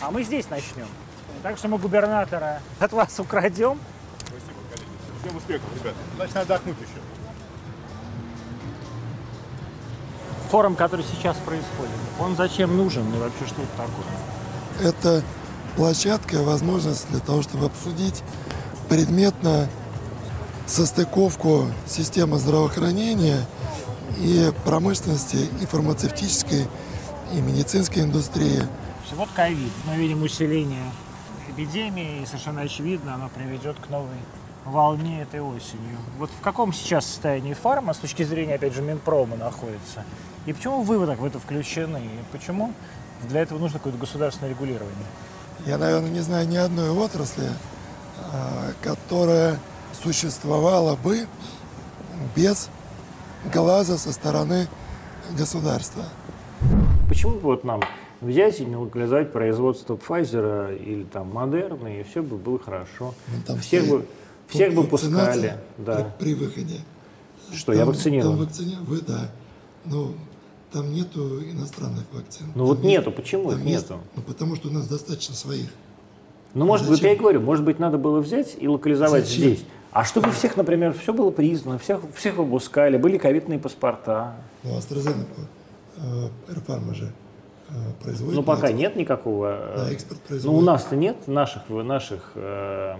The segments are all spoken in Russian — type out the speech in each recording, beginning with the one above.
А мы здесь начнем. Так что мы губернатора от вас украдем. Спасибо, коллеги. Всем успехов, ребята. Значит, надо отдохнуть еще. Форум, который сейчас происходит, он зачем нужен и вообще что это такое? Это площадка, возможность для того, чтобы обсудить предметно состыковку системы здравоохранения и промышленности, и фармацевтической, и медицинской индустрии. Вот ковид. Мы видим усиление эпидемии, и совершенно очевидно, оно приведет к новой волне этой осенью. Вот в каком сейчас состоянии фарма с точки зрения, опять же, Минпрома находится? И почему вы так в это включены? И почему для этого нужно какое-то государственное регулирование? Я, наверное, не знаю ни одной отрасли, а, которая существовала бы без глаза со стороны государства. Почему бы вот нам взять и не локализовать производство Pfizer или там Модерна, и все бы было хорошо. Ну, там всех бы, всех бы пускали. Да. При, при выходе. Что, я вакцинирован? Там вакцини... Вы, да. Ну, там нету иностранных вакцин. Ну Там вот есть- нету, почему там их есть- нету? Ну, потому что у нас достаточно своих. Ну, может быть, Зачем? я и говорю, может быть, надо было взять и локализовать Зачем? здесь. А чтобы всех, например, все было признано, всех, всех выпускали, были ковидные паспорта. Ну, AstraZeneca, э, Airpharma же производит. На пока нет никакого... э, На экспорт Ну, производит. у нас-то нет наших, наших э,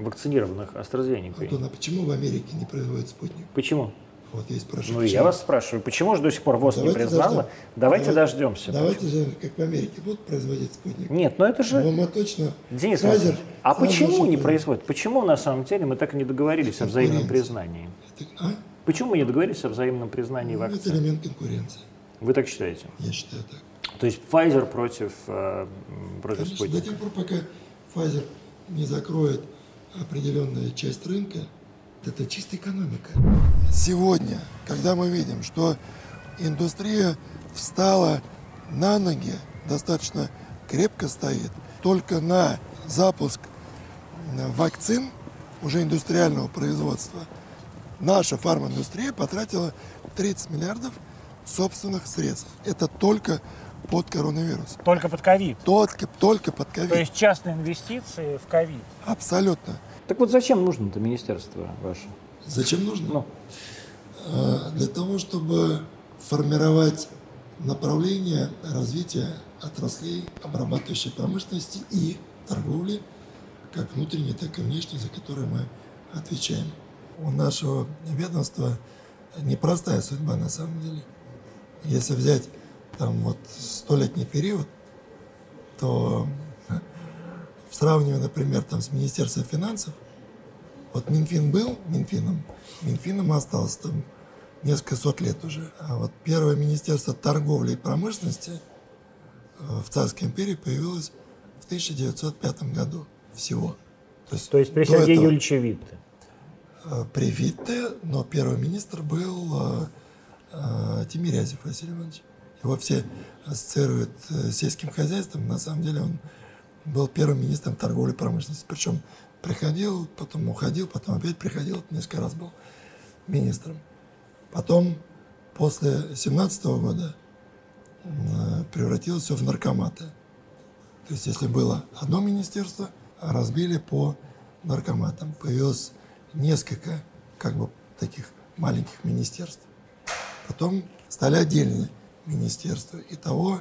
вакцинированных AstraZeneca. Антон, а почему в Америке не производит спутник? Почему? Вот я и спрашиваю. Ну, и я почему? вас спрашиваю, почему же до сих пор ВОЗ не Давайте признала? дождем- Давайте давай- дождемся. Давайте же, как в Америке, будут производить спутник. Нет, но это же... Но мы точно... Денис Васильевич, а почему не производят? Почему на самом деле мы так и не договорились о взаимном признании? Это, а? Почему мы не договорились о взаимном признании Ну, это вакцин? элемент конкуренции. Вы так считаете? Я считаю так. То есть Pfizer против, э, против Конечно, до Спутника? тех пор, пока Pfizer не закроет определенная часть рынка, это чисто экономика. Сегодня, когда мы видим, что индустрия встала на ноги, достаточно крепко стоит, только на запуск вакцин уже индустриального производства наша фарминдустрия потратила 30 миллиардов собственных средств. Это только под коронавирус. Только под ковид. Только, только под ковид. То есть частные инвестиции в ковид. Абсолютно. Так вот зачем нужно это министерство ваше? Зачем нужно? Ну, Э, Для того, чтобы формировать направление развития отраслей обрабатывающей промышленности и торговли, как внутренней, так и внешней, за которые мы отвечаем. У нашего ведомства непростая судьба на самом деле. Если взять там вот столетний период, то в сравнении, например, там с Министерством финансов, вот Минфин был Минфином, Минфином остался там несколько сот лет уже. А вот первое Министерство торговли и промышленности э, в Царской империи появилось в 1905 году всего. То есть, то есть при Сергее этого, Юрьевиче Витте. э, При Витте, но первый министр был э, э, Тимирязев Василий Иванович. Его все ассоциируют э, с сельским хозяйством. На самом деле он был первым министром торговли и промышленности. Причем приходил, потом уходил, потом опять приходил, несколько раз был министром. Потом, после 17 года, э, превратилось все в наркоматы. То есть, если было одно министерство, разбили по наркоматам. Появилось несколько, как бы, таких маленьких министерств. Потом стали отдельные министерства. Итого,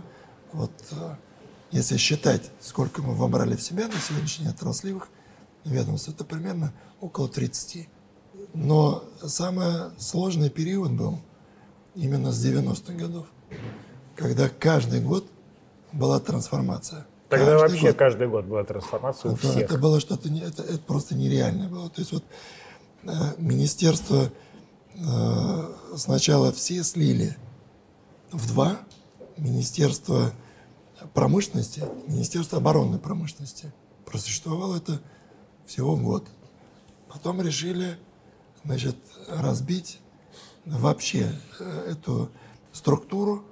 вот, э, если считать, сколько мы вобрали в себя на сегодняшний день отраслевых ведомств, это примерно около 30. Но самый сложный период был именно с 90-х годов, когда каждый год была трансформация. Тогда Каждый вообще год. каждый год была трансформация у Это, всех. это было что-то, это, это просто нереально было. То есть вот э, министерство э, сначала все слили в два, министерство промышленности, министерство оборонной промышленности. Просуществовало это всего год. Потом решили, значит, разбить вообще э, эту структуру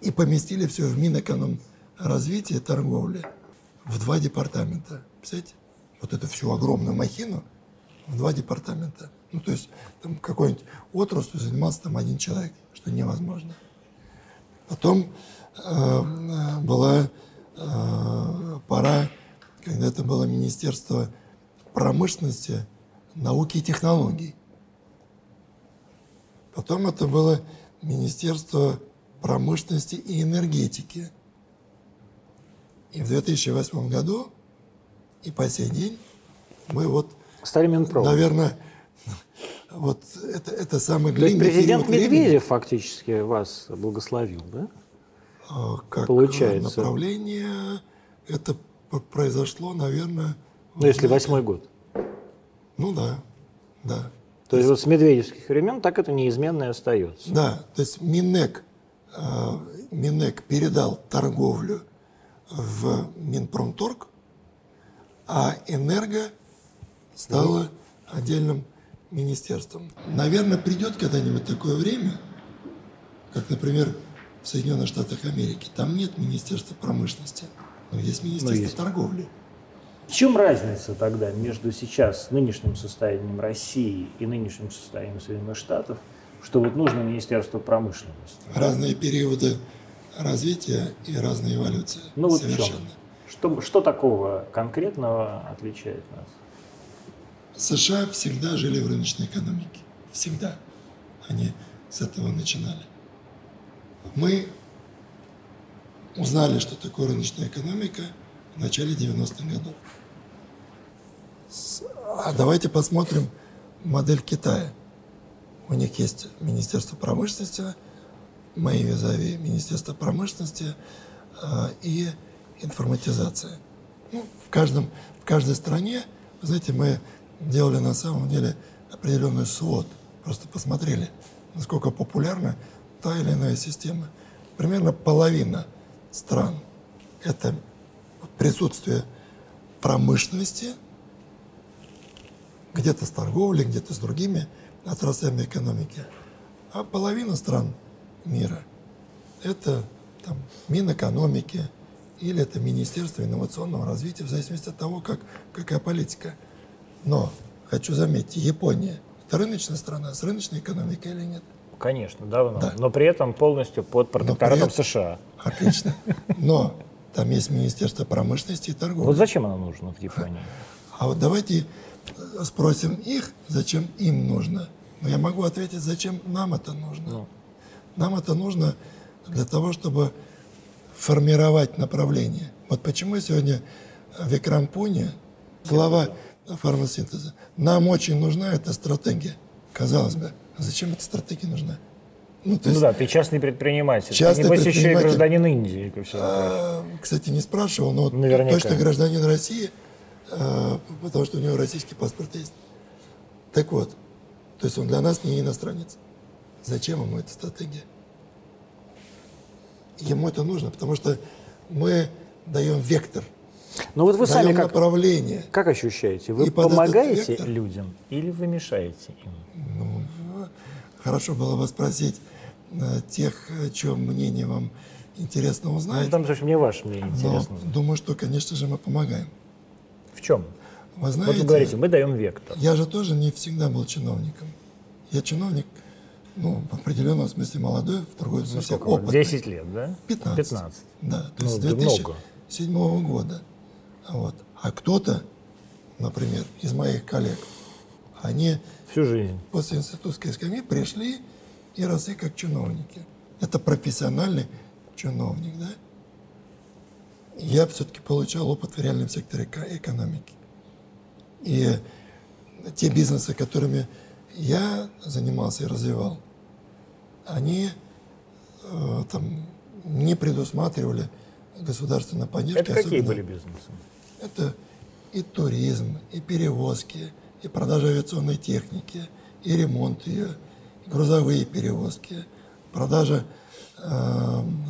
и поместили все в Минэкономразвития и торговли в два департамента. Представляете? Вот эту всю огромную махину в два департамента. Ну, то есть там какой-нибудь отраслью занимался там один человек, что невозможно. Потом э, была э, по пора, когда это было Министерство промышленности, науки и технологий. Потом это было Министерство промышленности и энергетики. И в 2008 году и по сей день мы вот, Стали Минпром. наверное, вот это, это самый То длинный президент период времени, Медведев фактически вас благословил, да? а, как Получается. направление. Это произошло, наверное, Ну, если восьмой год. ну да, да. То есть вот с медведевских времен так это неизменно и остается. Да, то есть Минэк, э, Минэк передал торговлю в Минпромторг, а Энерго стало отдельным министерством. Наверное, придет когда-нибудь такое время, как, например, в Соединенных Штатах Америки. Там нет Министерства промышленности, но есть Министерство есть. торговли. В чем разница тогда между сейчас нынешним состоянием России и нынешним состоянием Соединенных Штатов, что вот нужно Министерство промышленности? Разные периоды развития и разные эволюции. Ну вот в Совершенно. чем? Что, что такого конкретного отличает нас? США всегда жили в рыночной экономике. Всегда. Они с этого начинали. Мы узнали, что такое рыночная экономика в начале 90-х годов. А давайте посмотрим модель Китая. У них есть Министерство промышленности, мои визави Министерство промышленности э, и информатизация. Ну, в, каждом, в каждой стране, знаете, мы делали на самом деле определенный свод, просто посмотрели, насколько популярна та или иная система. Примерно половина стран – это присутствие промышленности, где-то с торговлей, где-то с другими отраслями экономики. А половина стран мира – это там, Минэкономики или это Министерство инновационного развития, в зависимости от того, как, какая политика. Но, хочу заметить, Япония – это рыночная страна с рыночной экономикой или нет? Конечно, давно. Да. Но при этом полностью под протекторатом США. Отлично. Но там есть Министерство промышленности и торговли. Вот зачем оно нужно в Японии? А вот давайте спросим их, зачем им нужно. Но я могу ответить, зачем нам это нужно. Ну. Нам это нужно для того, чтобы формировать направление. Вот почему сегодня Викрам Пуни, глава фармасинтеза, нам очень нужна эта стратегия. Казалось бы, а зачем эта стратегия нужна? Ну, то Ну есть, да, ты частный предприниматель. Частный ты, небось, еще и предприниматель. гражданин Индии. а, кстати, не спрашивал, но Наверняка. точно гражданин России, а, потому что у него российский паспорт есть. Так вот, то есть он для нас не иностранец. Зачем ему эта стратегия? Ему это нужно, потому что мы даем вектор, Ну вот вы сами как, направление. как ощущаете? Вы И помогаете вектор- людям или вы мешаете им? Ну, хорошо было бы спросить э, тех, чье мнение вам интересно Ну, узнать. в том случае мне ваше мнение но интересно. думаю, что, конечно же, мы помогаем. В чем? Вы Вот знаете, вы говорите, мы даем вектор. Я же тоже не всегда был чиновником. Я чиновник, ну, в определенном смысле молодой, в другой смысле Сколько вам? опытный. 10 лет, да? 15. 15. Да, то Ну, есть с да 2007 много. года. Вот. А кто-то, например, из моих коллег, они Всю жизнь. после институтской скамьи пришли и росли как чиновники. Это профессиональный чиновник, да? Я все-таки получал опыт в реальном секторе эко- экономики. И те бизнесы, которыми я занимался и развивал, они э, там не предусматривали государственной поддержки. Это какие особенно- были бизнесы? Это и туризм, и перевозки, и продажа авиационной техники, и ремонт ее, и грузовые перевозки, продажа эм,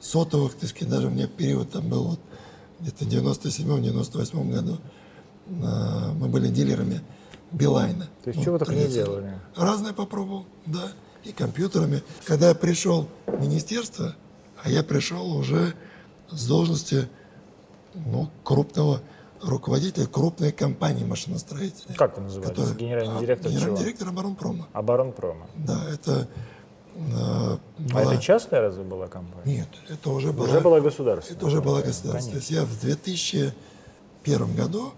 сотовых, так сказать, даже у меня период там был вот где-то в 97-98 году, э, мы были дилерами Билайна. То есть Ну, чего вы только не делали? Разное попробовал, да, и компьютерами. Когда я пришел в министерство, а я пришел уже с должности ну, крупного руководителя крупной компании машиностроительной. Как вы называетесь? которая- Генеральный а, директор Генеральный чего? директор оборонпрома. Оборонпрома. Да, это э, А была- это частная разве была компания? Нет, это уже была, Уже была государственная. это уже была государственная. То есть я в 2001 году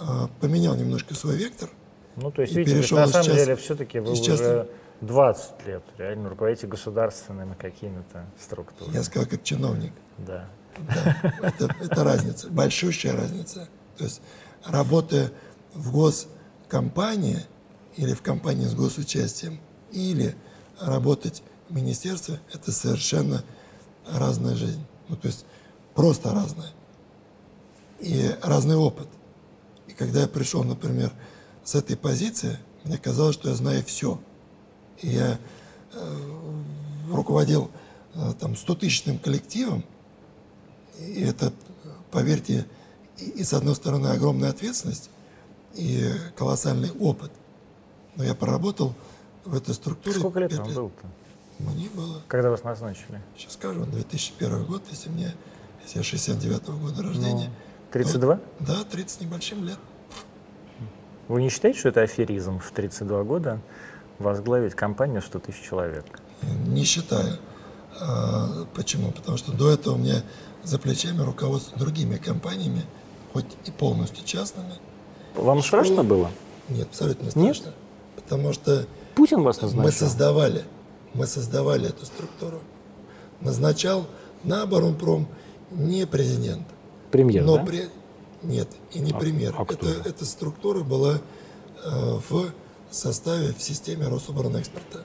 э, поменял немножко свой вектор. Ну, то есть, видите, перешел на самом деле, все-таки вы из уже частного- 20 лет реально руководите государственными какими-то структурами. Я сказал, как чиновник. Да. Это, это разница, большущая разница. То есть, работая в госкомпании или в компании с госучастием, или работать в министерстве, это совершенно разная жизнь. Ну, то есть, просто разная. И разный опыт. И когда я пришел, например, с этой позиции, мне казалось, что я знаю все. И я э, руководил э, там 100-тысячным коллективом, и это, поверьте, и, и с одной стороны огромная ответственность и колоссальный опыт. Но я проработал в этой структуре. Сколько лет вам было-то? Мне было, Когда вас назначили? сейчас скажу, 2001 год, если мне, если я 69 года рождения. 32? Да, 30 с небольшим лет. Вы не считаете, что это аферизм в 32 года возглавить компанию 100 тысяч человек? Не считаю. А, почему? Потому что до этого у меня за плечами руководство другими компаниями, хоть и полностью частными. Вам страшно было? Нет, абсолютно не Нет? страшно. Потому что Путин вас мы назначил? создавали, мы создавали эту структуру. Назначал на оборонпром не президент, Премьер, но да? при... нет, и не А- премьер. а это, же? эта структура была э, в составе, в системе Рособоронэкспорта.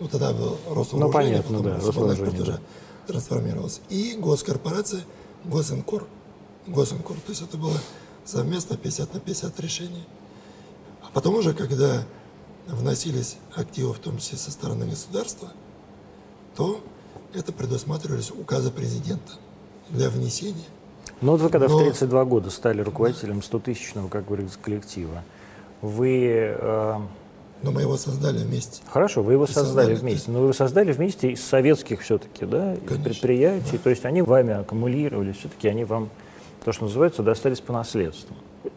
Ну, тогда был Росвооружение, понятно, потом да, Рособоронэкспорт уже трансформировался. И госкорпорация, Госинкор, Госинкор. То есть это было совместно 50 на 50 решение. А потом уже, когда вносились активы, в том числе со стороны государства, то это предусматривались указы президента для внесения. Ну вот вы когда в Но- 32 года стали руководителем 100-тысячного, как говорится, коллектива, вы... э, Но мы его создали вместе. Хорошо, вы его создали создали, вместе, но вы его создали вместе из советских все-таки, да, из Конечно, предприятий, то есть они вами аккумулировались, все-таки они вам, то, что называется, достались по наследству,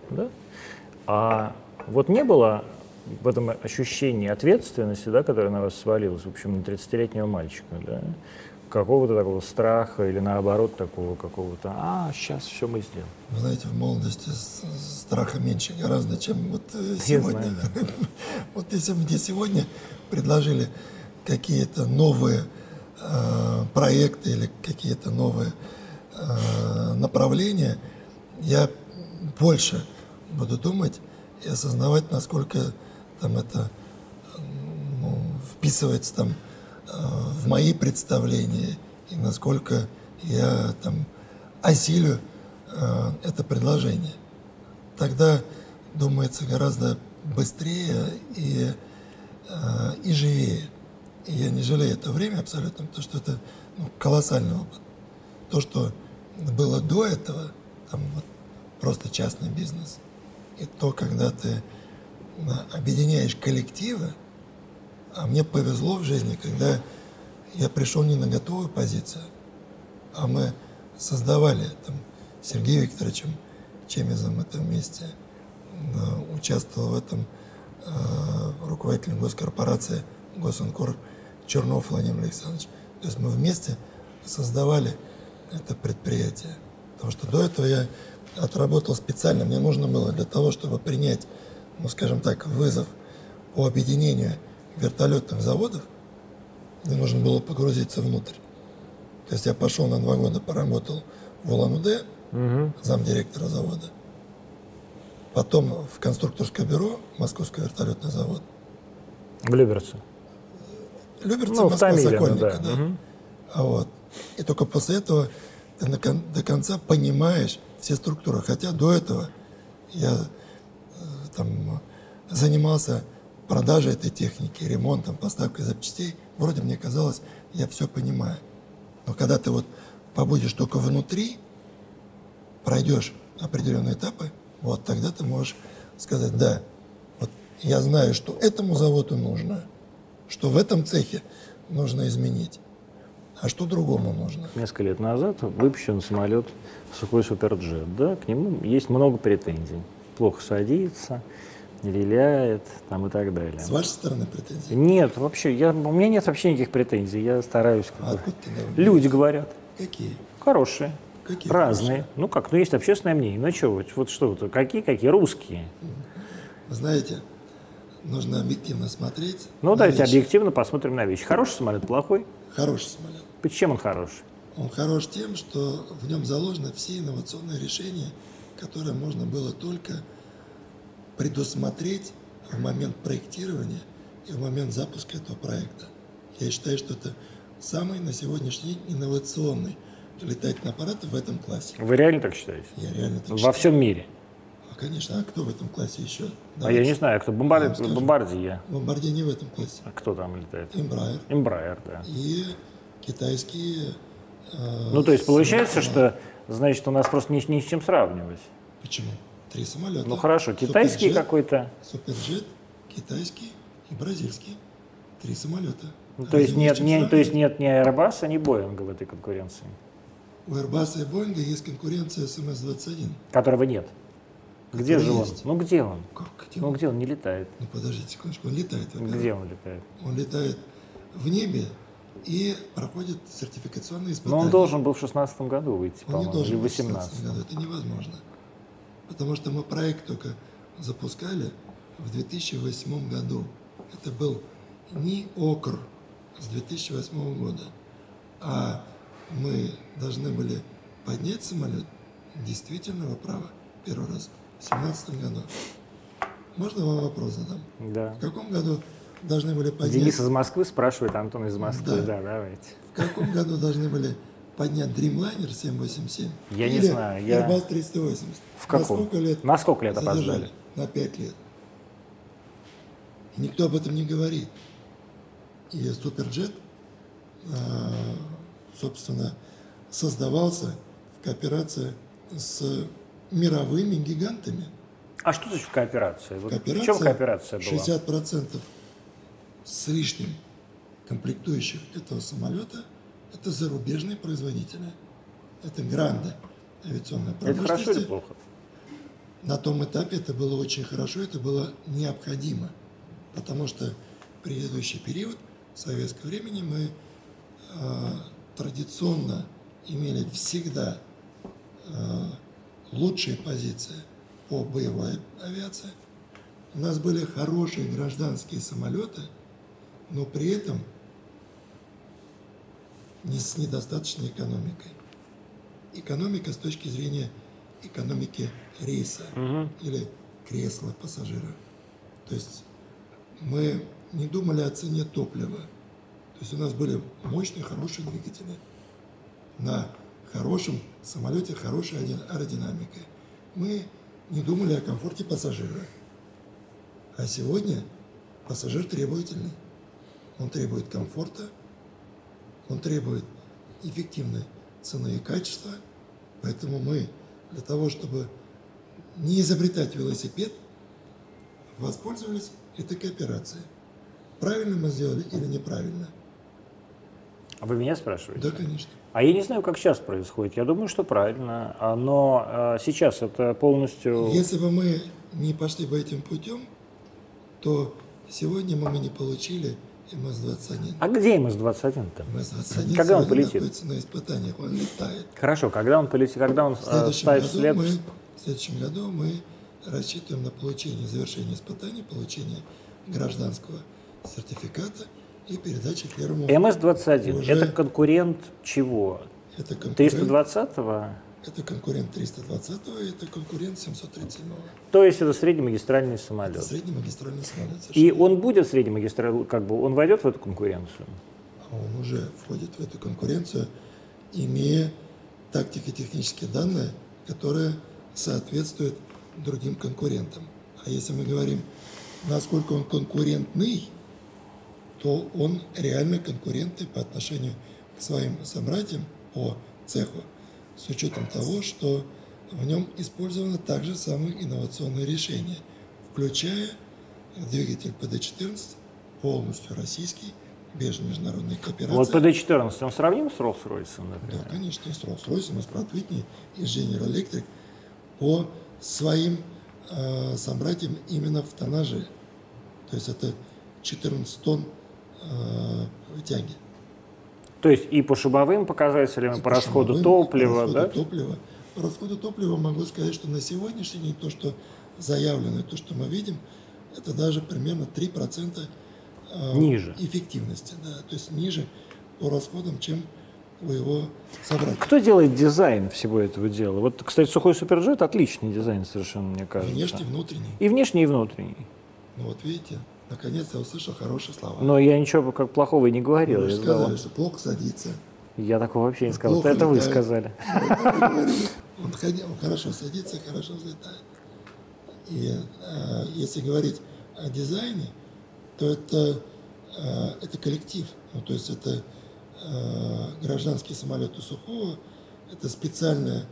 да? А вот не было в этом ощущении ответственности, да, которая на вас свалилась, в общем, на 30-летнего мальчика, да, какого-то такого страха или наоборот такого какого-то, а, сейчас все мы сделаем. Вы знаете, в молодости страха меньше гораздо, чем вот э, сегодня. знаю, Вот если бы мне сегодня предложили какие-то новые э, проекты или какие-то новые э, направления, я больше буду думать и осознавать, насколько там это ну, вписывается там в мои представления и насколько я там осилю э, это предложение. Тогда думается гораздо быстрее и, э, и живее. И я не жалею это время абсолютно, потому что это ну, колоссальный опыт. То, что было до этого, там вот просто частный бизнес, и то, когда ты э, объединяешь коллективы, а мне повезло в жизни, когда я пришел не на готовую позицию, а мы создавали там с Сергеем Викторовичем Чемизом это вместе, участвовал в этом э, руководитель госкорпорации Госинкор Чернов Владимир Александрович. То есть мы вместе создавали это предприятие. Потому что до этого я отработал специально, мне нужно было для того, чтобы принять, ну скажем так, вызов по объединению вертолетных заводов, мне нужно было погрузиться внутрь. То есть я пошел на два года, поработал в Улан-Удэ, замдиректора завода. Потом в конструкторское бюро, Московский вертолетный завод. В Люберце. Люберцы, Ну, Москва, Томиле, ну Сокольника, да. да. Мгм. А вот. И только после этого ты на до конца понимаешь все структуры. Хотя до этого я э, там занимался продажей этой техники, ремонтом, поставкой запчастей. Вроде мне казалось, я все понимаю. Но когда ты вот побудешь только внутри, пройдешь определенные этапы, вот тогда ты можешь сказать, да, вот я знаю, что этому заводу нужно, что в этом цехе нужно изменить, а что другому нужно. Несколько лет назад выпущен самолет Сухой Суперджет. Да, к нему есть много претензий. Плохо садится, виляет там и так далее. С вашей стороны претензии? Нет, вообще, я, у меня нет вообще никаких претензий. Я стараюсь. как А откуда ты Люди говорят, Какие? хорошие, Какие разные. Ну как, ну есть общественное мнение. Ну что, вот, вот что, вот, какие, какие русские? Вы знаете, нужно объективно смотреть. Ну давайте вещи. объективно посмотрим на вещи. Хороший самолет, плохой? Хороший самолет. Почему он хороший? Он хорош тем, что в нем заложены все инновационные решения, которые можно было только предусмотреть в момент проектирования и в момент запуска этого проекта. Я считаю, что это самый на сегодняшний день инновационный летательный аппарат в этом классе. Вы реально так считаете? Я реально так Во считаю. всем мире. А, конечно, а кто в этом классе еще? А я не знаю, кто бомбар... бомбардия. Бомбардир не в этом классе. А кто там летает? Embraer Эмбрайер, да. и китайские... э, Ну, то есть получается, самолеты. что, значит, у нас просто ни, ни с чем сравнивать. Почему? Три самолета. Ну хорошо, китайский Суперджет, какой-то. Суперджет, китайский и бразильский. Три самолета. Ну, то есть нет, не, то есть нет ни Airbus, ни Боинга в этой конкуренции, У Airbus и Boeing есть конкуренция с МС-21. которого нет. Где же он? есть. Ну где он? Как? Где Ну он? где он не летает? Ну, подождите секундочку, он летает. во-первых. Где он летает? Он летает в небе и проходит сертификационные Но испытания. Ну, он должен был в шестнадцатом году выйти, Он не по-моему, или должен быть в 16 18 году. Это невозможно. Потому что мы проект только запускали в 2008 году. Это был не ОКР с 2008 года, а мы должны были поднять самолет действительного права первый раз в 2017 году. Можно вам вопрос задам? Да. В каком году должны были поднять... Денис из Москвы спрашивает, Антон из Москвы. Да. Да, давайте. В каком году должны были поднять Dreamliner 787? Я не Или знаю, я- Airbus 380? В каком? На сколько лет? На сколько лет задержали? опоздали? На 5 лет. И никто об этом не говорит. И Суперджет, а, собственно, создавался в кооперации с мировыми гигантами. А что значит кооперация? Вот в Кооперация, чем кооперация была? 60% с лишним комплектующих этого самолета – это зарубежные производители. Это гранды авиационной Это хорошо или плохо? На том этапе это было очень хорошо, это было необходимо, потому что предыдущий период в советское времени мы э, традиционно имели всегда э, лучшие позиции по боевой авиации. У нас были хорошие гражданские самолеты, но при этом не с недостаточной экономикой. Экономика с точки зрения экономики рейса или кресла пассажира. То есть мы не думали о цене топлива. То есть у нас были мощные, хорошие двигатели. На хорошем самолете хорошей аэро- аэродинамикой. Мы не думали о комфорте пассажира. А сегодня пассажир требовательный. Он требует комфорта, он требует эффективной цены и качества. Поэтому мы для того, чтобы не изобретать велосипед, воспользовались этой кооперацией. Правильно мы сделали или неправильно? А вы меня спрашиваете? Да, конечно. А я не знаю, как сейчас происходит. Я думаю, что правильно. А, Но а, сейчас это полностью... Если бы мы не пошли бы этим путем, то сегодня мы бы не получили МС-21. А где МС-21-то? МС-21 Когда он полетит? находится на испытаниях, он летает. Хорошо, когда он полетит, когда он В следующем, ставит году след... мы, в следующем году мы рассчитываем на получение, завершение испытаний, получение гражданского сертификата и передачи первому. МС-21 Уже- это конкурент чего? Это конкурент, 320-го? Это конкурент 320 и это конкурент 737 То есть это среднемагистральный Это самолет. среднемагистральный самолет. И совершенно он будет среднемагистральный, как бы он войдет в эту конкуренцию? а он уже входит в эту конкуренцию, имея тактико-технические данные, которые соответствуют другим конкурентам. А если мы говорим, насколько он конкурентный, то он реально конкурентный по отношению к своим собратьям по цеху, с учетом того, что в нем использованы также самые инновационные решения, включая двигатель PD-14, полностью российский, без международной кооперации. Вот PD-14, он сравним с Rolls-Royce, Да, например? конечно, и с Rolls-Royce, и с Pratt Whitney, и General Electric по своим э, собрать им именно в тоннаже. То есть это 14 тонн э, тяги. То есть и по шибовым показателям, и по, расходу шумовым, топлива, по да? расходу топлива. По расходу топлива могу сказать, что на сегодняшний день то, что заявлено, то, что мы видим, это даже примерно 3% э, Ниже. эффективности. Да, то есть ниже по расходам, чем у его собратьев. Кто делает дизайн всего этого дела? Вот, кстати, сухой суперджет отличный дизайн совершенно, мне кажется. Внешний, внутренний. И внешний, и внутренний. Ну вот видите, наконец я услышал хорошие слова. Но я ничего как плохого и не говорил. Вы же сказал- сказали, что плохо садится. я такого вообще не сказал. Плохо это вы летает. сказали. Он, хорошо садится, хорошо взлетает. И э, если говорить о дизайне, то это, э, это коллектив. Ну, то есть это э, гражданский самолет у Сухого, это специальная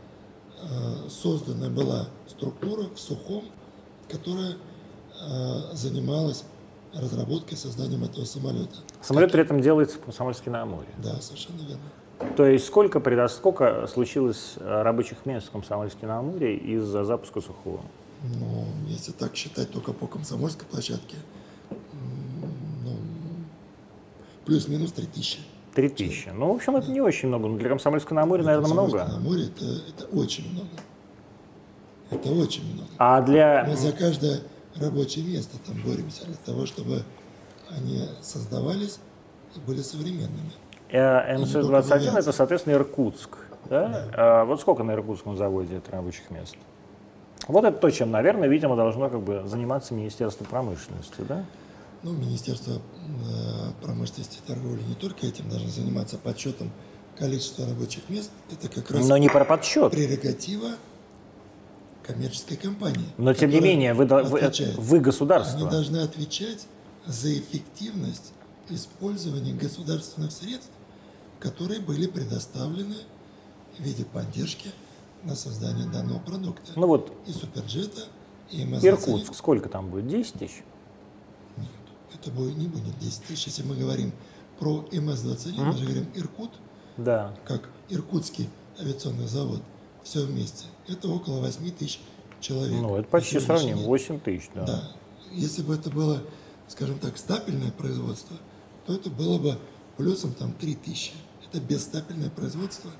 э, созданная была структура в Сухом, которая э, занималась разработкой, созданием этого самолета. Самолет при этом делается в Комсомольске на Амуре. Да, совершенно верно. То есть сколько, предо- сколько случилось э, рабочих мест в Комсомольске на Амуре из-за запуска сухого? Ну, если так считать только по комсомольской площадке, ну, плюс-минус 3000. Три тысячи. Ну, в общем, это не очень много. Но для Комсомольска на Амуре, наверное, много. На море это, это очень много. Это очень много. А для... Мы за каждое рабочее место там боремся для того, чтобы они создавались и были современными. Э, не только МС-21 авиация. это, соответственно, Иркутск. Да? А вот сколько на Иркутском заводе рабочих мест? Вот это то, чем, наверное, видимо, должно как бы заниматься Министерство промышленности, да? Ну, Министерство э, промышленности и торговли не только этим должно заниматься подсчетом количества рабочих мест. Это как раз Но не про подсчет. прерогатива коммерческой компании. Но, тем не менее, вы, вы, отвечает. вы Они государство. должны отвечать за эффективность использования государственных средств, которые были предоставлены в виде поддержки на создание данного продукта. Ну вот, И суперджета, и МС Иркутск, сколько там будет? 10 тысяч? Нет, это будет, не будет 10 тысяч. Если мы говорим про МС-21, мы же говорим Иркут, Да. как Иркутский авиационный завод, все вместе. Это около 8 тысяч человек. Ну, это почти сравнимо. день. 8 тысяч, да. Да. Если бы это было, скажем так, стапельное производство, то это было бы плюсом там 3000. Это бесстапельное производство,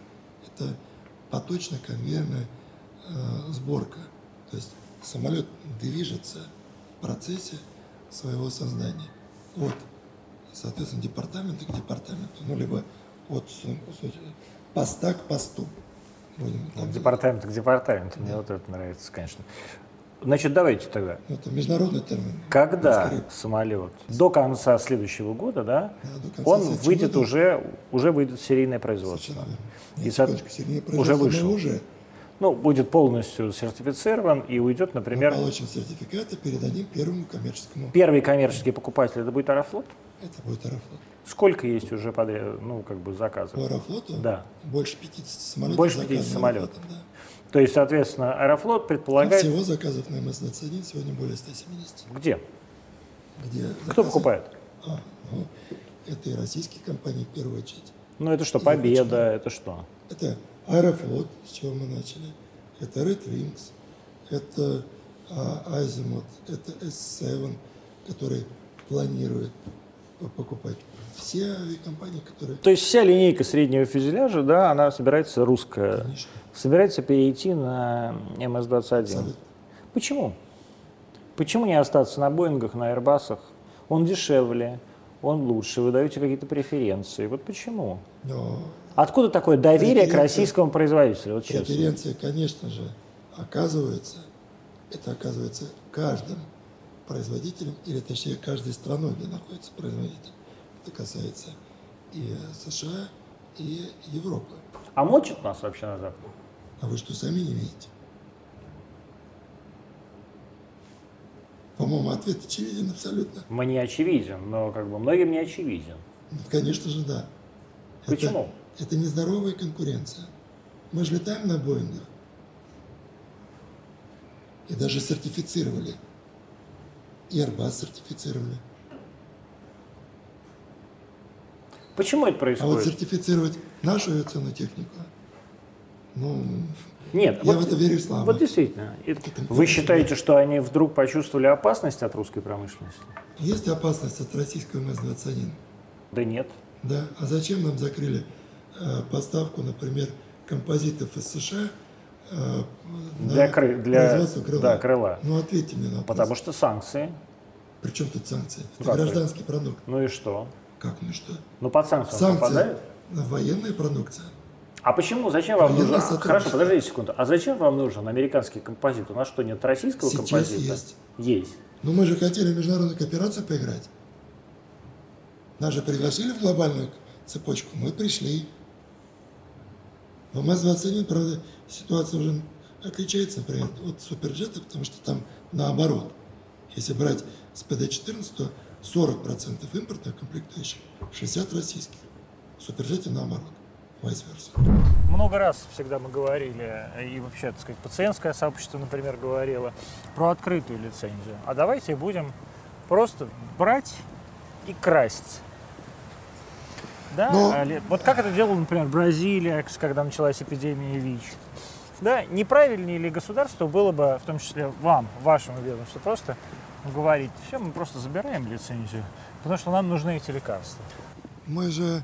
это поточно-конвейерная э, сборка. То есть самолет движется в процессе своего создания от, соответственно, департамента к департаменту, ну, либо от поста к посту. От говорить. департамента к департаменту. Мне вот это нравится, конечно. Значит, давайте тогда. Это международный термин. Когда Скорее, самолет до конца следующего года, да, Да, он выйдет года. уже, уже выйдет серийное производство. Верно. И Нет, со- серийное уже вышел. мы уже Ну, будет полностью сертифицирован и уйдет, например, получим сертификат и передадим первому коммерческому. первый коммерческий покупатель, это будет Аэрофлот. Это будет Аэрофлот. Сколько есть уже подряд, ну, как бы заказов? По Аэрофлоту Да. больше 50 самолетов. Больше заказано 50 самолетов. Да. То есть, соответственно, Аэрофлот А предполагает... всего заказов на МС-21 сегодня более 170. Где? Где Кто заказы- покупает? А, ну, это и российские компании в первую очередь. Ну, это что, Я Победа, это что? Это Аэрофлот, с чего мы начали. Это Red Wings, это а, Азимут, это S7, который планирует покупать все авиакомпании, которые... То есть вся линейка среднего фюзеляжа, да, она собирается русская, Конечно. собирается перейти на МС-21. Абсолютно. Почему? Почему не остаться на Боингах, на Airbus'ах? Он дешевле, он лучше, вы даете какие-то преференции. Вот почему? Но Откуда такое доверие к Преференции- российскому производителю? Вот честно. преференция, конечно же, оказывается, это оказывается каждым производителем, или точнее каждой страной, где находится производитель. Это касается и США, и Европы. А мочит нас вообще на Запад? А вы что, сами не видите? По-моему, ответ очевиден абсолютно. Мне очевиден, но как бы многим не очевиден. Ну, конечно же, да. Это- Почему? Это, нездоровая конкуренция. Мы же летаем на Боингах. И даже сертифицировали. И Airbus сертифицировали. Почему это А вот происходит? сертифицировать нашу авиационную технику Ну, Нет, я вот, в это верю слабо. вот действительно. И Вы считаете, что они вдруг почувствовали опасность от русской промышленности? Есть опасность от российского МС-21? Да нет. Да. А зачем нам закрыли э, поставку, например, композитов из США Для, кры- для крыла? Да, крыла. Ну, ответьте мне на вопрос. Потому что санкции. При чем тут санкции? Это Как гражданский продукт. Ну и что? Как, ну что? Ну под санкции он Санкции попадает? на военная продукция. А почему? Зачем вам Военное нужен? Хорошо, подождите секунду. А зачем вам нужен американский композит? У нас что, нет российского Сейчас композита? есть. Есть. Но мы же хотели международную кооперацию поиграть. Нас же пригласили в глобальную цепочку, мы пришли. В МС-21, правда, ситуация уже отличается, например, от суперджета, потому что там наоборот. Если брать с ПД-14, то 40% импортных комплектующих, 60 российских. В суперджете наоборот. Много раз всегда мы говорили, и вообще, так сказать, пациентское сообщество, например, говорило про открытую лицензию. А давайте будем просто брать и красть. Да? Но- А Вот как это делала, например, Бразилия, когда началась эпидемия ВИЧ. Да, неправильнее ли государству было бы, в том числе вам, вашему ведомству, просто говорить, все, мы просто забираем лицензию, потому что нам нужны эти лекарства. Мы же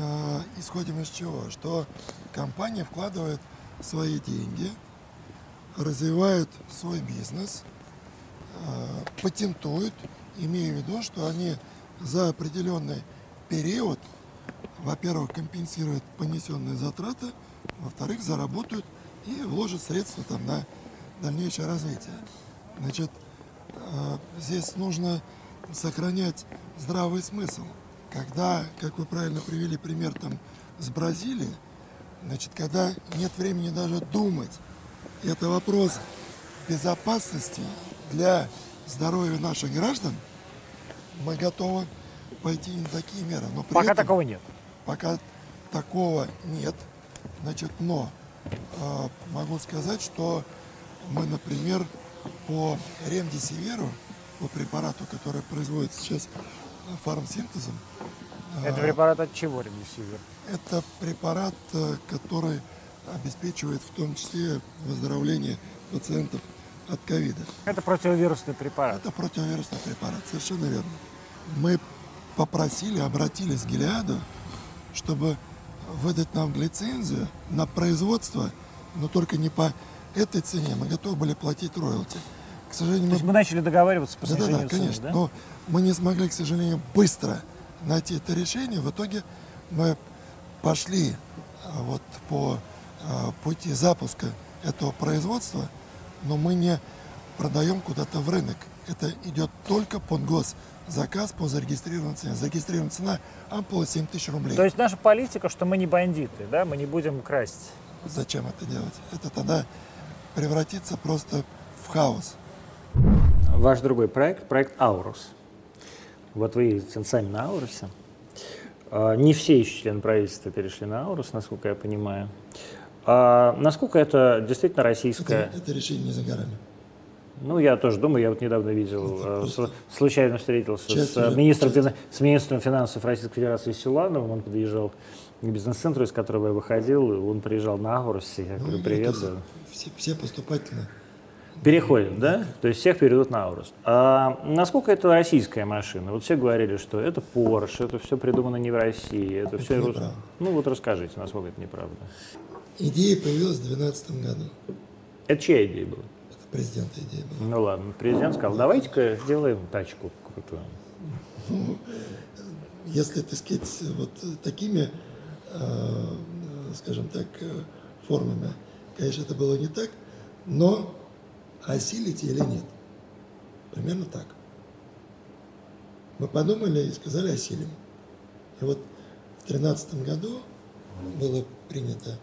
э, исходим из чего? Что компания вкладывает свои деньги, развивает свой бизнес, э, патентует, имея в виду, что они за определенный период, во-первых, компенсируют понесенные затраты, во-вторых, заработают и вложат средства там на дальнейшее развитие. Значит, э, здесь нужно сохранять здравый смысл. Когда, как вы правильно привели пример там с Бразилией, значит, когда нет времени даже думать, это вопрос безопасности для здоровья наших граждан, мы готовы пойти на такие меры. Но Пока этом- такого нет. Пока такого нет. Значит, но э, могу сказать, что мы, например, по ремдисиверу, по препарату, который производится сейчас фармсинтезом, Это препарат от чего, ремдисивир? это препарат, э, который обеспечивает в том числе выздоровление пациентов от ковида. Это противовирусный препарат. Это противовирусный препарат, совершенно верно. Мы попросили, обратились к Гелиаду, чтобы выдать нам лицензию на производство, но только не по этой цене. Мы готовы были платить роялти. К сожалению, То есть мы... мы начали договариваться по Да, да, да, цены, конечно. да? Но мы не смогли, к сожалению, быстро найти это решение. В итоге мы пошли а, вот по а, пути запуска этого производства, но мы не продаем куда-то в рынок. Это идет только под госзаказ по зарегистрированной цене. Зарегистрированная цена ампула 7 тысяч рублей. То есть наша политика, что мы не бандиты, да, мы не будем красть. Зачем это делать? Это тогда превратится просто в хаос. Ваш другой проект, проект Аурус. Вот вы ездите сами на Аурусе. А, Не все еще члены правительства перешли на Аурус, насколько я понимаю. А насколько это действительно Это, российское? это решение не за горами. Ну, я тоже думаю, я вот недавно видел, Это э, просто случайно встретился с, э, министром, с министром финансов Российской Федерации Силановым, он подъезжал к бизнес-центру, из которого я выходил, он приезжал на Аурус, я говорю, Ну, привет. это да». все, все поступательно. Переходим, да? То есть всех перейдут на Аурус. А насколько это российская машина? Вот все говорили, что это Porsche, это все придумано не в России, это, все... рус-. Ну вот расскажите, насколько это неправда. Идея появилась в 2012 году. Это чья идея была? Президента идея была. Ну ладно, президент сказал, давайте-ка сделаем тачку крутую. Если, так сказать, вот такими, э, скажем так, э, формами, конечно, это было не так, но осилите или нет? Примерно так. Мы подумали и сказали осилим. И вот в 2013 году было принято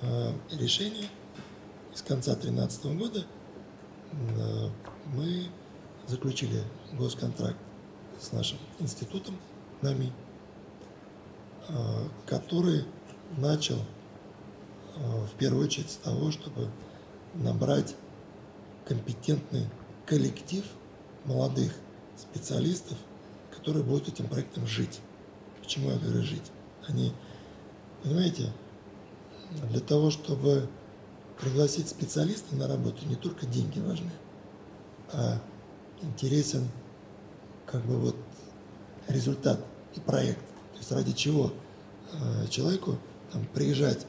э, решение, с конца 2013 года мы заключили госконтракт с нашим институтом НАМИ, э, который начал э, в первую очередь с того, чтобы набрать компетентный коллектив молодых специалистов, которые будут этим проектом жить. Почему я говорю жить? Они, понимаете, Для того, чтобы пригласить специалиста на работу, не только деньги важны, а интересен как бы вот результат и проект. То есть ради чего э, человеку там, приезжать